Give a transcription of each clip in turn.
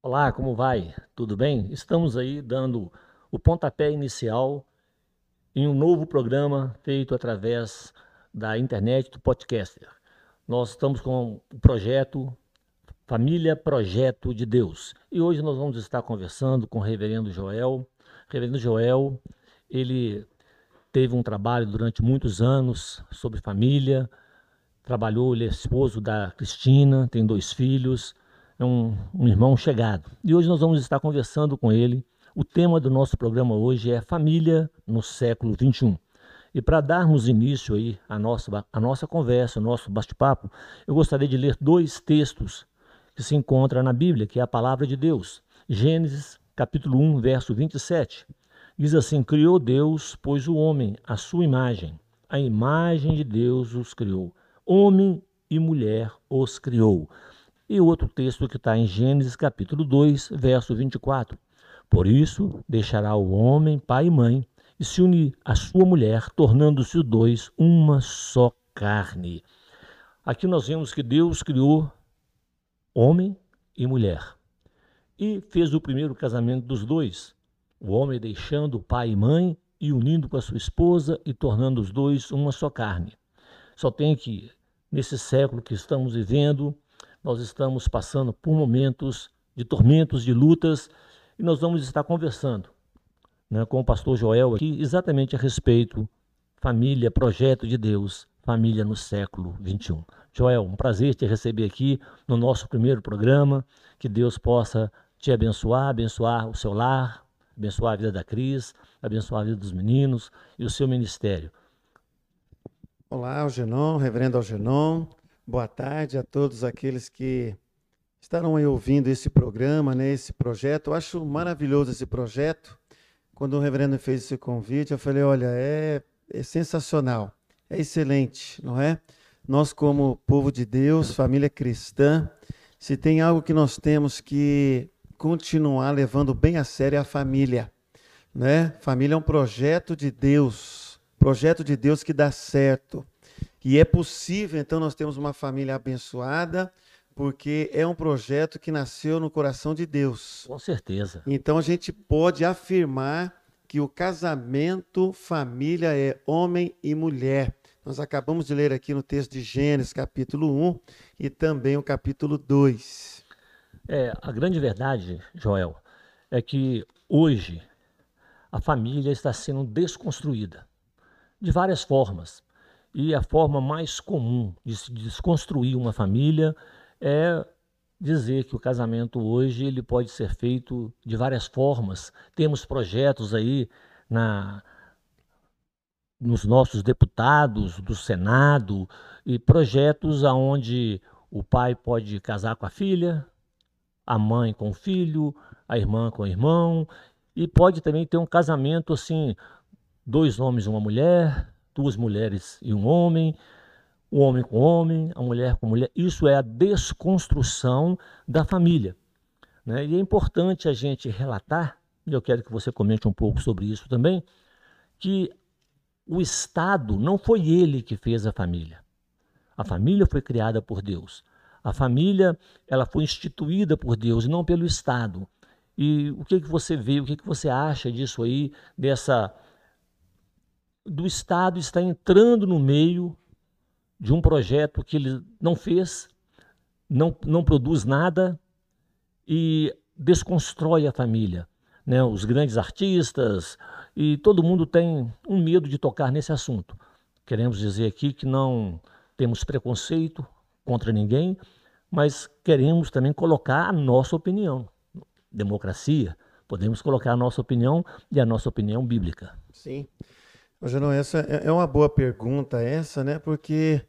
Olá, como vai? Tudo bem? Estamos aí dando o pontapé inicial em um novo programa feito através da internet do podcaster. Nós estamos com o projeto Família Projeto de Deus. E hoje nós vamos estar conversando com o reverendo Joel. O reverendo Joel, ele teve um trabalho durante muitos anos sobre família, trabalhou, ele é esposo da Cristina, tem dois filhos, é um, um irmão chegado. E hoje nós vamos estar conversando com ele. O tema do nosso programa hoje é Família no século XXI. E para darmos início aí à nossa, à nossa conversa, ao nosso bate-papo, eu gostaria de ler dois textos que se encontram na Bíblia, que é a palavra de Deus. Gênesis, capítulo 1, verso 27. Diz assim: Criou Deus, pois o homem, a sua imagem, a imagem de Deus os criou. Homem e mulher os criou. E outro texto que está em Gênesis capítulo 2, verso 24. Por isso deixará o homem pai e mãe e se unir à sua mulher, tornando-se dois uma só carne. Aqui nós vemos que Deus criou homem e mulher e fez o primeiro casamento dos dois, o homem deixando pai e mãe e unindo com a sua esposa e tornando os dois uma só carne. Só tem que, nesse século que estamos vivendo, nós estamos passando por momentos de tormentos, de lutas, e nós vamos estar conversando né, com o pastor Joel aqui exatamente a respeito família, projeto de Deus, família no século 21. Joel, um prazer te receber aqui no nosso primeiro programa. Que Deus possa te abençoar, abençoar o seu lar, abençoar a vida da Cris, abençoar a vida dos meninos e o seu ministério. Olá, Algenon, reverendo Algenon. Boa tarde a todos aqueles que estarão aí ouvindo esse programa, né, esse projeto. Eu acho maravilhoso esse projeto. Quando o reverendo fez esse convite, eu falei: olha, é, é sensacional, é excelente, não é? Nós, como povo de Deus, família cristã, se tem algo que nós temos que continuar levando bem a sério é a família. Né? Família é um projeto de Deus, projeto de Deus que dá certo. E é possível, então, nós temos uma família abençoada, porque é um projeto que nasceu no coração de Deus. Com certeza. Então a gente pode afirmar que o casamento, família é homem e mulher. Nós acabamos de ler aqui no texto de Gênesis, capítulo 1 e também o capítulo 2. É, a grande verdade, Joel, é que hoje a família está sendo desconstruída de várias formas. E a forma mais comum de se desconstruir uma família é dizer que o casamento hoje ele pode ser feito de várias formas. Temos projetos aí na nos nossos deputados do Senado e projetos aonde o pai pode casar com a filha, a mãe com o filho, a irmã com o irmão e pode também ter um casamento assim, dois homens e uma mulher, duas mulheres e um homem, o homem com homem, a mulher com mulher. Isso é a desconstrução da família. Né? E é importante a gente relatar, e eu quero que você comente um pouco sobre isso também, que o Estado não foi ele que fez a família. A família foi criada por Deus. A família ela foi instituída por Deus não pelo Estado. E o que, que você vê, o que, que você acha disso aí, dessa do Estado está entrando no meio de um projeto que ele não fez, não, não produz nada e desconstrói a família. Né? Os grandes artistas e todo mundo tem um medo de tocar nesse assunto. Queremos dizer aqui que não temos preconceito contra ninguém, mas queremos também colocar a nossa opinião. Democracia, podemos colocar a nossa opinião e a nossa opinião bíblica. Sim. Janão, essa é, é uma boa pergunta essa, né? Porque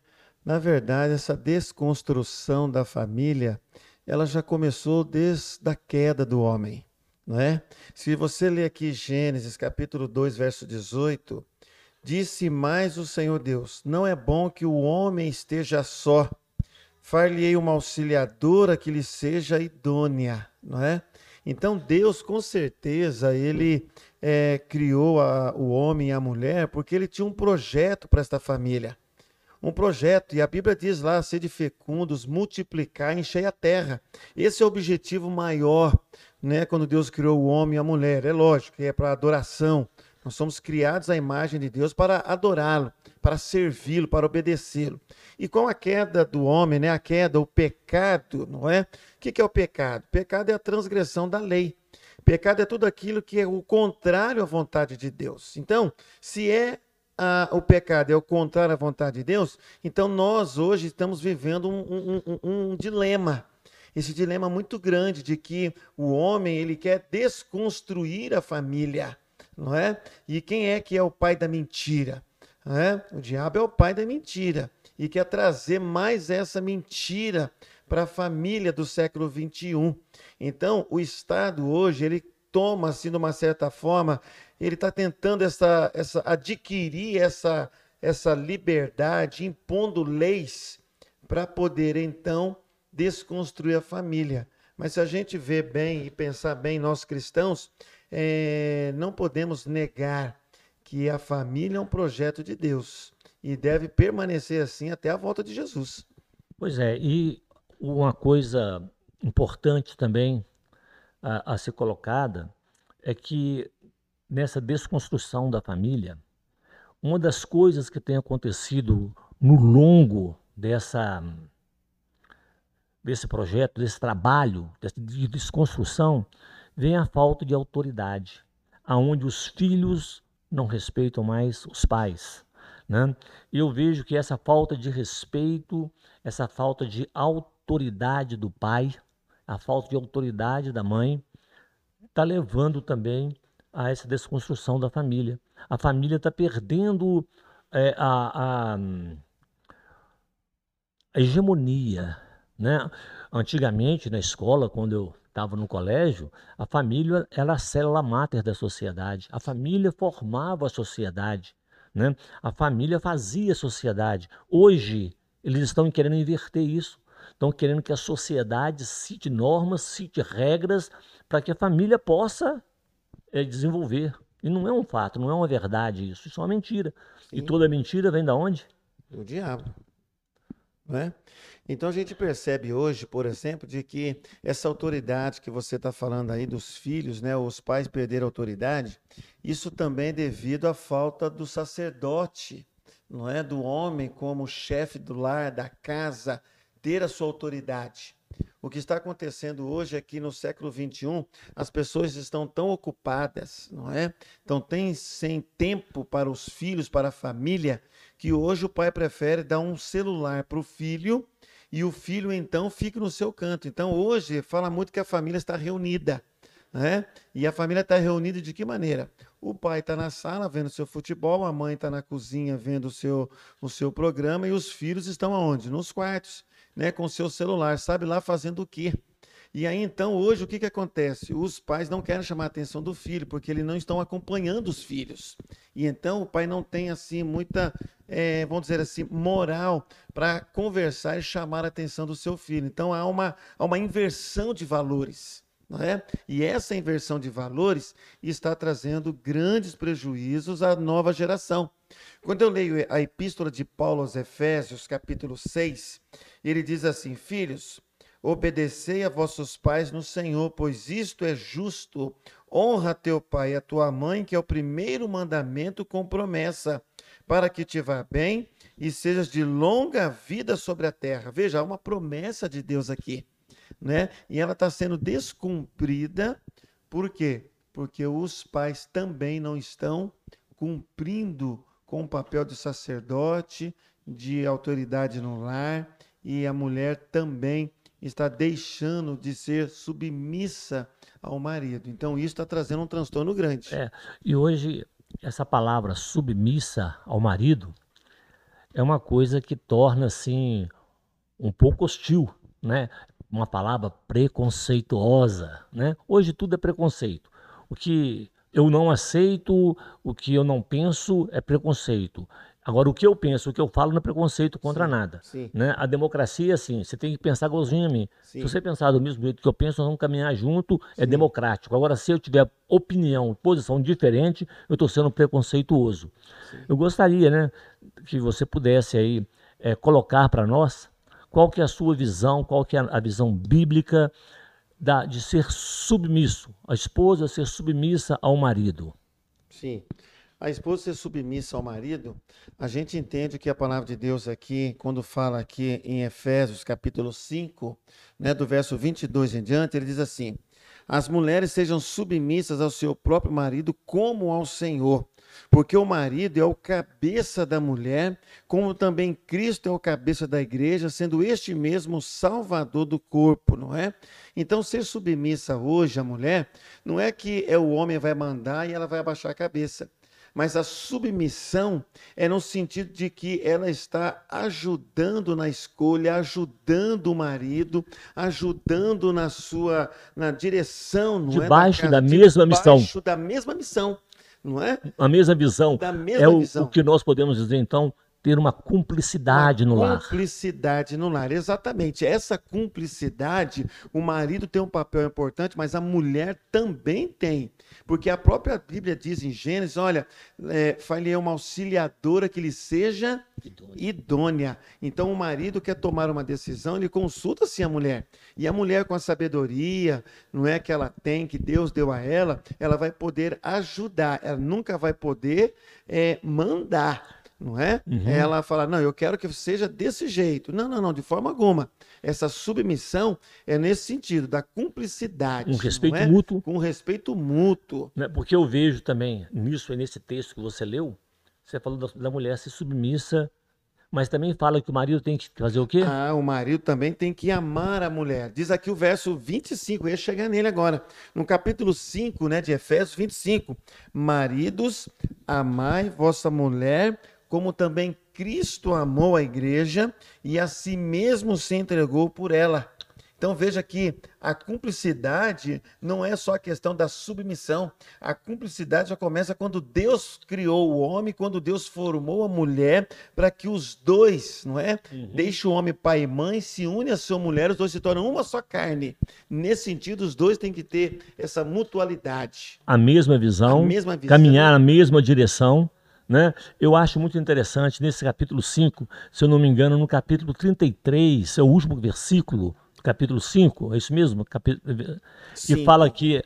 na verdade essa desconstrução da família, ela já começou desde a queda do homem, não é? Se você ler aqui Gênesis capítulo 2, verso 18, disse mais o Senhor Deus: Não é bom que o homem esteja só. Far-lhe-ei uma auxiliadora que lhe seja idônea, não é? Então Deus, com certeza, ele é, criou a, o homem e a mulher porque ele tinha um projeto para esta família. um projeto. E a Bíblia diz lá: sede fecundos, multiplicar, encher a terra. Esse é o objetivo maior, né? Quando Deus criou o homem e a mulher. É lógico, é para adoração. Nós somos criados à imagem de Deus para adorá-lo, para servi-lo, para obedecê-lo. E com a queda do homem, né? A queda, o pecado, não é? O que é o pecado? O pecado é a transgressão da lei. Pecado é tudo aquilo que é o contrário à vontade de Deus. Então, se é a, o pecado é o contrário à vontade de Deus, então nós hoje estamos vivendo um, um, um, um dilema. Esse dilema muito grande de que o homem ele quer desconstruir a família, não é? E quem é que é o pai da mentira? É? O diabo é o pai da mentira e quer trazer mais essa mentira para a família do século 21. Então, o Estado hoje ele toma, assim, de uma certa forma, ele está tentando essa, essa, adquirir essa, essa liberdade, impondo leis para poder, então, desconstruir a família. Mas se a gente vê bem e pensar bem, nós cristãos, é, não podemos negar que a família é um projeto de Deus e deve permanecer assim até a volta de Jesus. Pois é, e uma coisa importante também a, a ser colocada é que nessa desconstrução da família, uma das coisas que tem acontecido no longo dessa desse projeto, desse trabalho de desconstrução, vem a falta de autoridade, aonde os filhos não respeitam mais os pais. Né? Eu vejo que essa falta de respeito, essa falta de autoridade do pai, a falta de autoridade da mãe, está levando também a essa desconstrução da família. A família está perdendo é, a, a, a, hegemonia. Né? Antigamente, na escola, quando eu estava no colégio, a família era a célula máter da sociedade. A família formava a sociedade. Né? A família fazia a sociedade. Hoje, eles estão querendo inverter isso. Estão querendo que a sociedade cite normas, cite regras para que a família possa é, desenvolver. E não é um fato, não é uma verdade isso. Isso é uma mentira. Sim. E toda mentira vem da onde? Do diabo. Né? Então a gente percebe hoje, por exemplo, de que essa autoridade que você está falando aí dos filhos, né, os pais perderam autoridade, isso também é devido à falta do sacerdote, não é, do homem como chefe do lar, da casa, ter a sua autoridade. O que está acontecendo hoje é no século 21, as pessoas estão tão ocupadas, não é? Então tem sem tempo para os filhos, para a família, que hoje o pai prefere dar um celular para o filho e o filho então fica no seu canto. Então hoje fala muito que a família está reunida. Né? E a família está reunida de que maneira? O pai está na sala vendo seu futebol, a mãe está na cozinha vendo o seu, o seu programa e os filhos estão aonde? Nos quartos né, com seu celular, sabe lá fazendo o quê? E aí então hoje o que, que acontece? Os pais não querem chamar a atenção do filho porque eles não estão acompanhando os filhos. E então o pai não tem assim muita, é, vamos dizer assim, moral para conversar e chamar a atenção do seu filho. Então há uma, há uma inversão de valores. É? E essa inversão de valores está trazendo grandes prejuízos à nova geração. Quando eu leio a epístola de Paulo aos Efésios, capítulo 6, ele diz assim: Filhos, obedecei a vossos pais no Senhor, pois isto é justo. Honra teu pai e a tua mãe, que é o primeiro mandamento com promessa, para que te vá bem e sejas de longa vida sobre a terra. Veja, há uma promessa de Deus aqui, né? E ela está sendo descumprida, por quê? Porque os pais também não estão cumprindo com o papel de sacerdote, de autoridade no lar, e a mulher também está deixando de ser submissa ao marido. Então, isso está trazendo um transtorno grande. É, e hoje, essa palavra submissa ao marido é uma coisa que torna, assim, um pouco hostil, né? Uma palavra preconceituosa, né? Hoje tudo é preconceito. O que eu não aceito, o que eu não penso é preconceito. Agora, o que eu penso, o que eu falo não é preconceito contra sim, nada. Sim. Né? A democracia, assim, você tem que pensar igualzinho a mim. Sim. Se você pensar do mesmo jeito que eu penso, nós vamos caminhar junto, é democrático. Agora, se eu tiver opinião, posição diferente, eu estou sendo preconceituoso. Eu gostaria, né, que você pudesse aí é, colocar para nós qual que é a sua visão, qual que é a visão bíblica da, de ser submisso, a esposa ser submissa ao marido. Sim. A esposa ser submissa ao marido, a gente entende que a palavra de Deus aqui, quando fala aqui em Efésios capítulo 5, né, do verso 22 em diante, ele diz assim: As mulheres sejam submissas ao seu próprio marido como ao Senhor, porque o marido é o cabeça da mulher, como também Cristo é o cabeça da igreja, sendo este mesmo o salvador do corpo, não é? Então, ser submissa hoje à mulher, não é que é o homem vai mandar e ela vai abaixar a cabeça mas a submissão é no sentido de que ela está ajudando na escolha, ajudando o marido, ajudando na sua na direção, não debaixo é? da, da mesma missão. Debaixo da mesma missão, não é? A mesma visão. Da mesma é o, visão. o que nós podemos dizer então ter uma cumplicidade uma no lar. Cumplicidade no lar, exatamente. Essa cumplicidade, o marido tem um papel importante, mas a mulher também tem. Porque a própria Bíblia diz em Gênesis: olha, é, fale uma auxiliadora que lhe seja idônea. idônea. Então, o marido quer tomar uma decisão, ele consulta sim a mulher. E a mulher, com a sabedoria, não é que ela tem, que Deus deu a ela, ela vai poder ajudar, ela nunca vai poder é, mandar não é? Uhum. Ela fala: não, eu quero que seja desse jeito. Não, não, não, de forma alguma. Essa submissão é nesse sentido, da cumplicidade. Um respeito é? mútuo. Com respeito mútuo. Né, porque eu vejo também nisso, nesse texto que você leu, você falou da, da mulher ser submissa mas também fala que o marido tem que fazer o quê? Ah, o marido também tem que amar a mulher. Diz aqui o verso 25, eu ia chegar nele agora. No capítulo 5, né, de Efésios 25. Maridos, amai vossa mulher como também Cristo amou a igreja e a si mesmo se entregou por ela. Então veja que a cumplicidade não é só a questão da submissão. A cumplicidade já começa quando Deus criou o homem, quando Deus formou a mulher, para que os dois, não é? Uhum. Deixe o homem pai e mãe, se une a sua mulher, os dois se tornam uma só carne. Nesse sentido, os dois têm que ter essa mutualidade. A mesma visão, a mesma visão. caminhar na mesma direção né? Eu acho muito interessante nesse capítulo 5, se eu não me engano, no capítulo 33, é o último versículo, capítulo 5, é isso mesmo? Capítulo, que fala que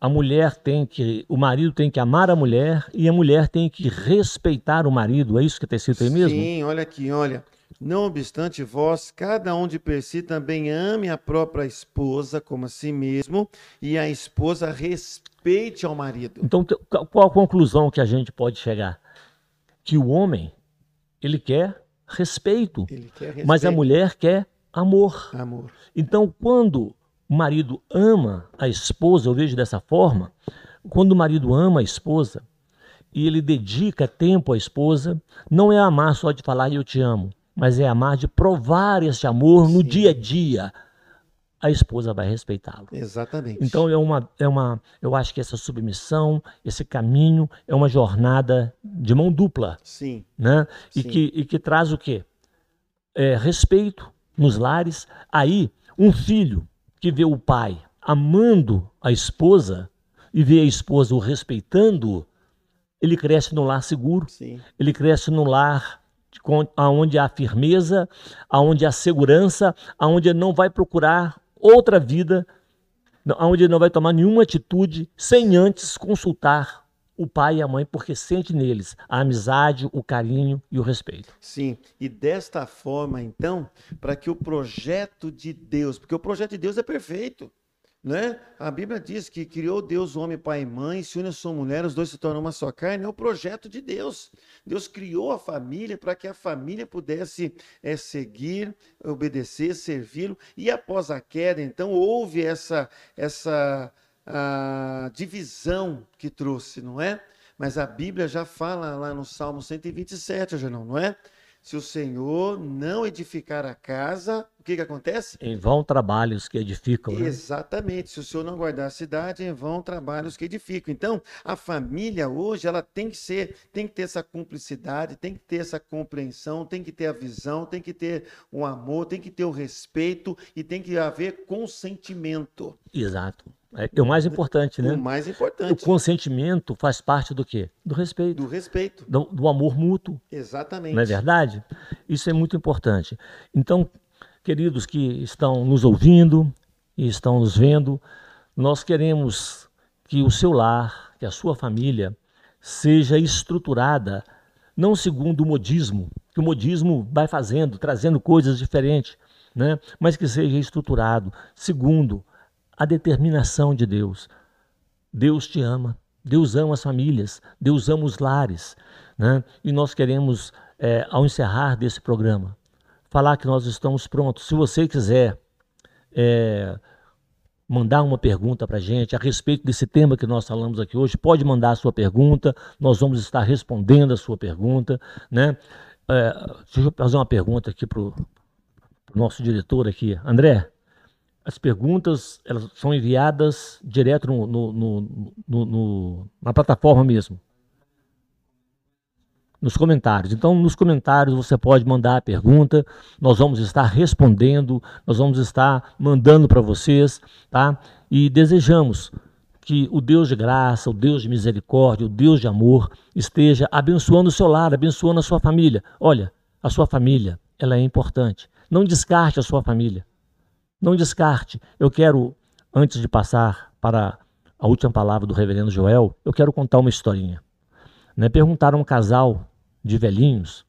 a mulher tem que, o marido tem que amar a mulher e a mulher tem que respeitar o marido. É isso que está escrito aí mesmo? Sim, olha aqui, olha. Não obstante vós, cada um de per si também ame a própria esposa como a si mesmo, e a esposa respeite ao marido. Então, qual a conclusão que a gente pode chegar? Que o homem, ele quer respeito, ele quer respeito. mas a mulher quer amor. amor. Então, quando o marido ama a esposa, eu vejo dessa forma, quando o marido ama a esposa e ele dedica tempo à esposa, não é amar só de falar eu te amo, mas é amar de provar esse amor no Sim. dia a dia. A esposa vai respeitá-lo. Exatamente. Então é uma, é uma, eu acho que essa submissão, esse caminho é uma jornada de mão dupla. Sim. Né? E, Sim. Que, e que traz o quê? É, respeito nos lares. Aí, um filho que vê o pai amando a esposa e vê a esposa o respeitando, ele cresce no lar seguro. Sim. Ele cresce no lar aonde há firmeza, aonde há segurança, aonde ele não vai procurar outra vida, aonde ele não vai tomar nenhuma atitude sem antes consultar o pai e a mãe, porque sente neles a amizade, o carinho e o respeito. Sim, e desta forma, então, para que o projeto de Deus, porque o projeto de Deus é perfeito. Né? A Bíblia diz que criou Deus o homem, pai e mãe, se une a sua mulher, os dois se tornam uma só carne. É o projeto de Deus. Deus criou a família para que a família pudesse é, seguir, obedecer, servi-lo. E após a queda, então, houve essa, essa a, divisão que trouxe, não é? Mas a Bíblia já fala lá no Salmo 127, Janão, não é? Se o Senhor não edificar a casa, o que, que acontece? Em vão trabalhos que edificam. Né? Exatamente. Se o Senhor não guardar a cidade, em vão trabalhos que edificam. Então, a família hoje, ela tem que ser, tem que ter essa cumplicidade, tem que ter essa compreensão, tem que ter a visão, tem que ter o amor, tem que ter o respeito e tem que haver consentimento. Exato. É, é o mais importante, né? O mais O importante. consentimento faz parte do quê? Do respeito, Do respeito. do, do amor mútuo, Exatamente. não é verdade? Isso é muito importante. Então, queridos que estão nos ouvindo e estão nos vendo, nós queremos que o seu lar, que a sua família seja estruturada não segundo o modismo, que o modismo vai fazendo, trazendo coisas diferentes, né? mas que seja estruturado segundo a determinação de Deus. Deus te ama, Deus ama as famílias, Deus ama os lares. Né? E nós queremos, é, ao encerrar desse programa, falar que nós estamos prontos. Se você quiser é, mandar uma pergunta para a gente a respeito desse tema que nós falamos aqui hoje, pode mandar a sua pergunta, nós vamos estar respondendo a sua pergunta. Né? É, deixa eu fazer uma pergunta aqui para o nosso diretor aqui. André, as perguntas elas são enviadas direto no, no- no- na plataforma mesmo. Nos comentários. Então, nos comentários você pode mandar a pergunta, nós vamos estar respondendo, nós vamos estar mandando para vocês, tá? E desejamos que o Deus de graça, o Deus de misericórdia, o Deus de amor esteja abençoando o seu lar, abençoando a sua família. Olha, a sua família, ela é importante. Não descarte a sua família. Não descarte. Eu quero, antes de passar para a última palavra do reverendo Joel, eu quero contar uma historinha. Né? Perguntaram um casal de velhinhos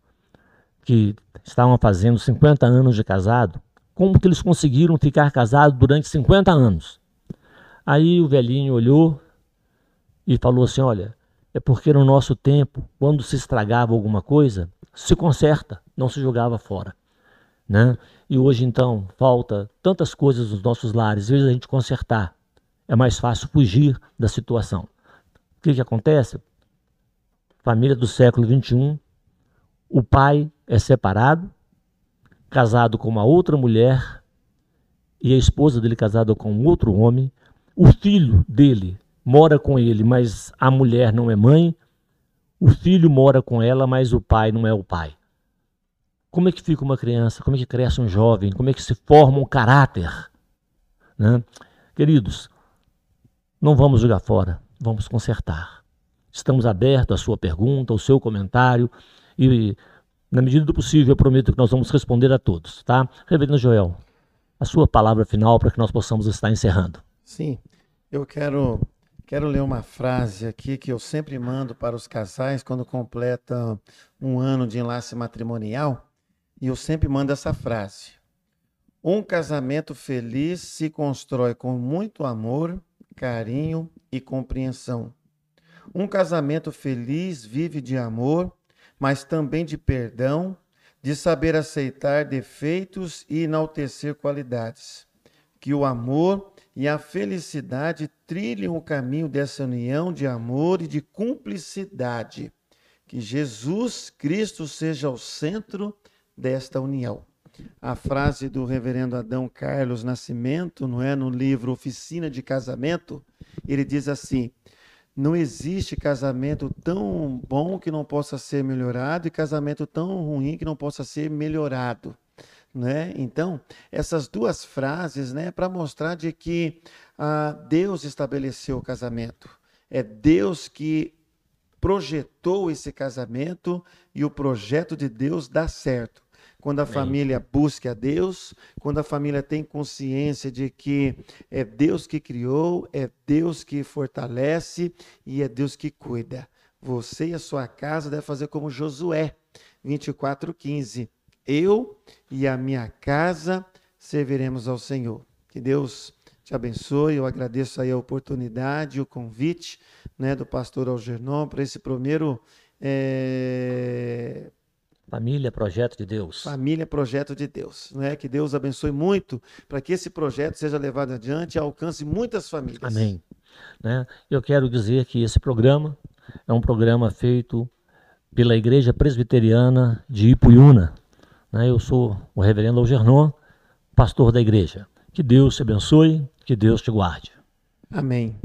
que estavam fazendo 50 anos de casado, como que eles conseguiram ficar casados durante 50 anos. Aí o velhinho olhou e falou assim: Olha, é porque no nosso tempo, quando se estragava alguma coisa, se conserta, não se jogava fora. Né? E hoje, então, falta tantas coisas nos nossos lares, às vezes a gente consertar. É mais fácil fugir da situação. O que, que acontece? Família do século XXI, o pai é separado, casado com uma outra mulher, e a esposa dele casada com outro homem. O filho dele mora com ele, mas a mulher não é mãe. O filho mora com ela, mas o pai não é o pai. Como é que fica uma criança? Como é que cresce um jovem? Como é que se forma um caráter? Né? Queridos, não vamos jogar fora, vamos consertar. Estamos abertos à sua pergunta, ao seu comentário e, na medida do possível, eu prometo que nós vamos responder a todos, tá? Reverendo Joel, a sua palavra final para que nós possamos estar encerrando. Sim, eu quero, quero ler uma frase aqui que eu sempre mando para os casais quando completam um ano de enlace matrimonial. E eu sempre mando essa frase: Um casamento feliz se constrói com muito amor, carinho e compreensão. Um casamento feliz vive de amor, mas também de perdão, de saber aceitar defeitos e enaltecer qualidades. Que o amor e a felicidade trilhem o caminho dessa união de amor e de cumplicidade. Que Jesus Cristo seja o centro desta união. A frase do reverendo Adão Carlos Nascimento, não é, no livro Oficina de Casamento, ele diz assim: não existe casamento tão bom que não possa ser melhorado e casamento tão ruim que não possa ser melhorado. Né? Então, essas duas frases, né, para mostrar de que ah, Deus estabeleceu o casamento. É Deus que projetou esse casamento e o projeto de Deus dá certo. Quando a Amém. família busca a Deus, quando a família tem consciência de que é Deus que criou, é Deus que fortalece e é Deus que cuida. Você e a sua casa devem fazer como Josué, 24:15. Eu e a minha casa serviremos ao Senhor. Que Deus te abençoe. Eu agradeço aí a oportunidade, o convite, né, do pastor Algernon para esse primeiro é, Família, projeto de Deus. Família Projeto de Deus. Né? Que Deus abençoe muito para que esse projeto seja levado adiante e alcance muitas famílias. Amém. Né? Eu quero dizer que esse programa é um programa feito pela Igreja Presbiteriana de Ipuiuna. Né? Eu sou o reverendo Algernon, pastor da igreja. Que Deus te abençoe, que Deus te guarde. Amém.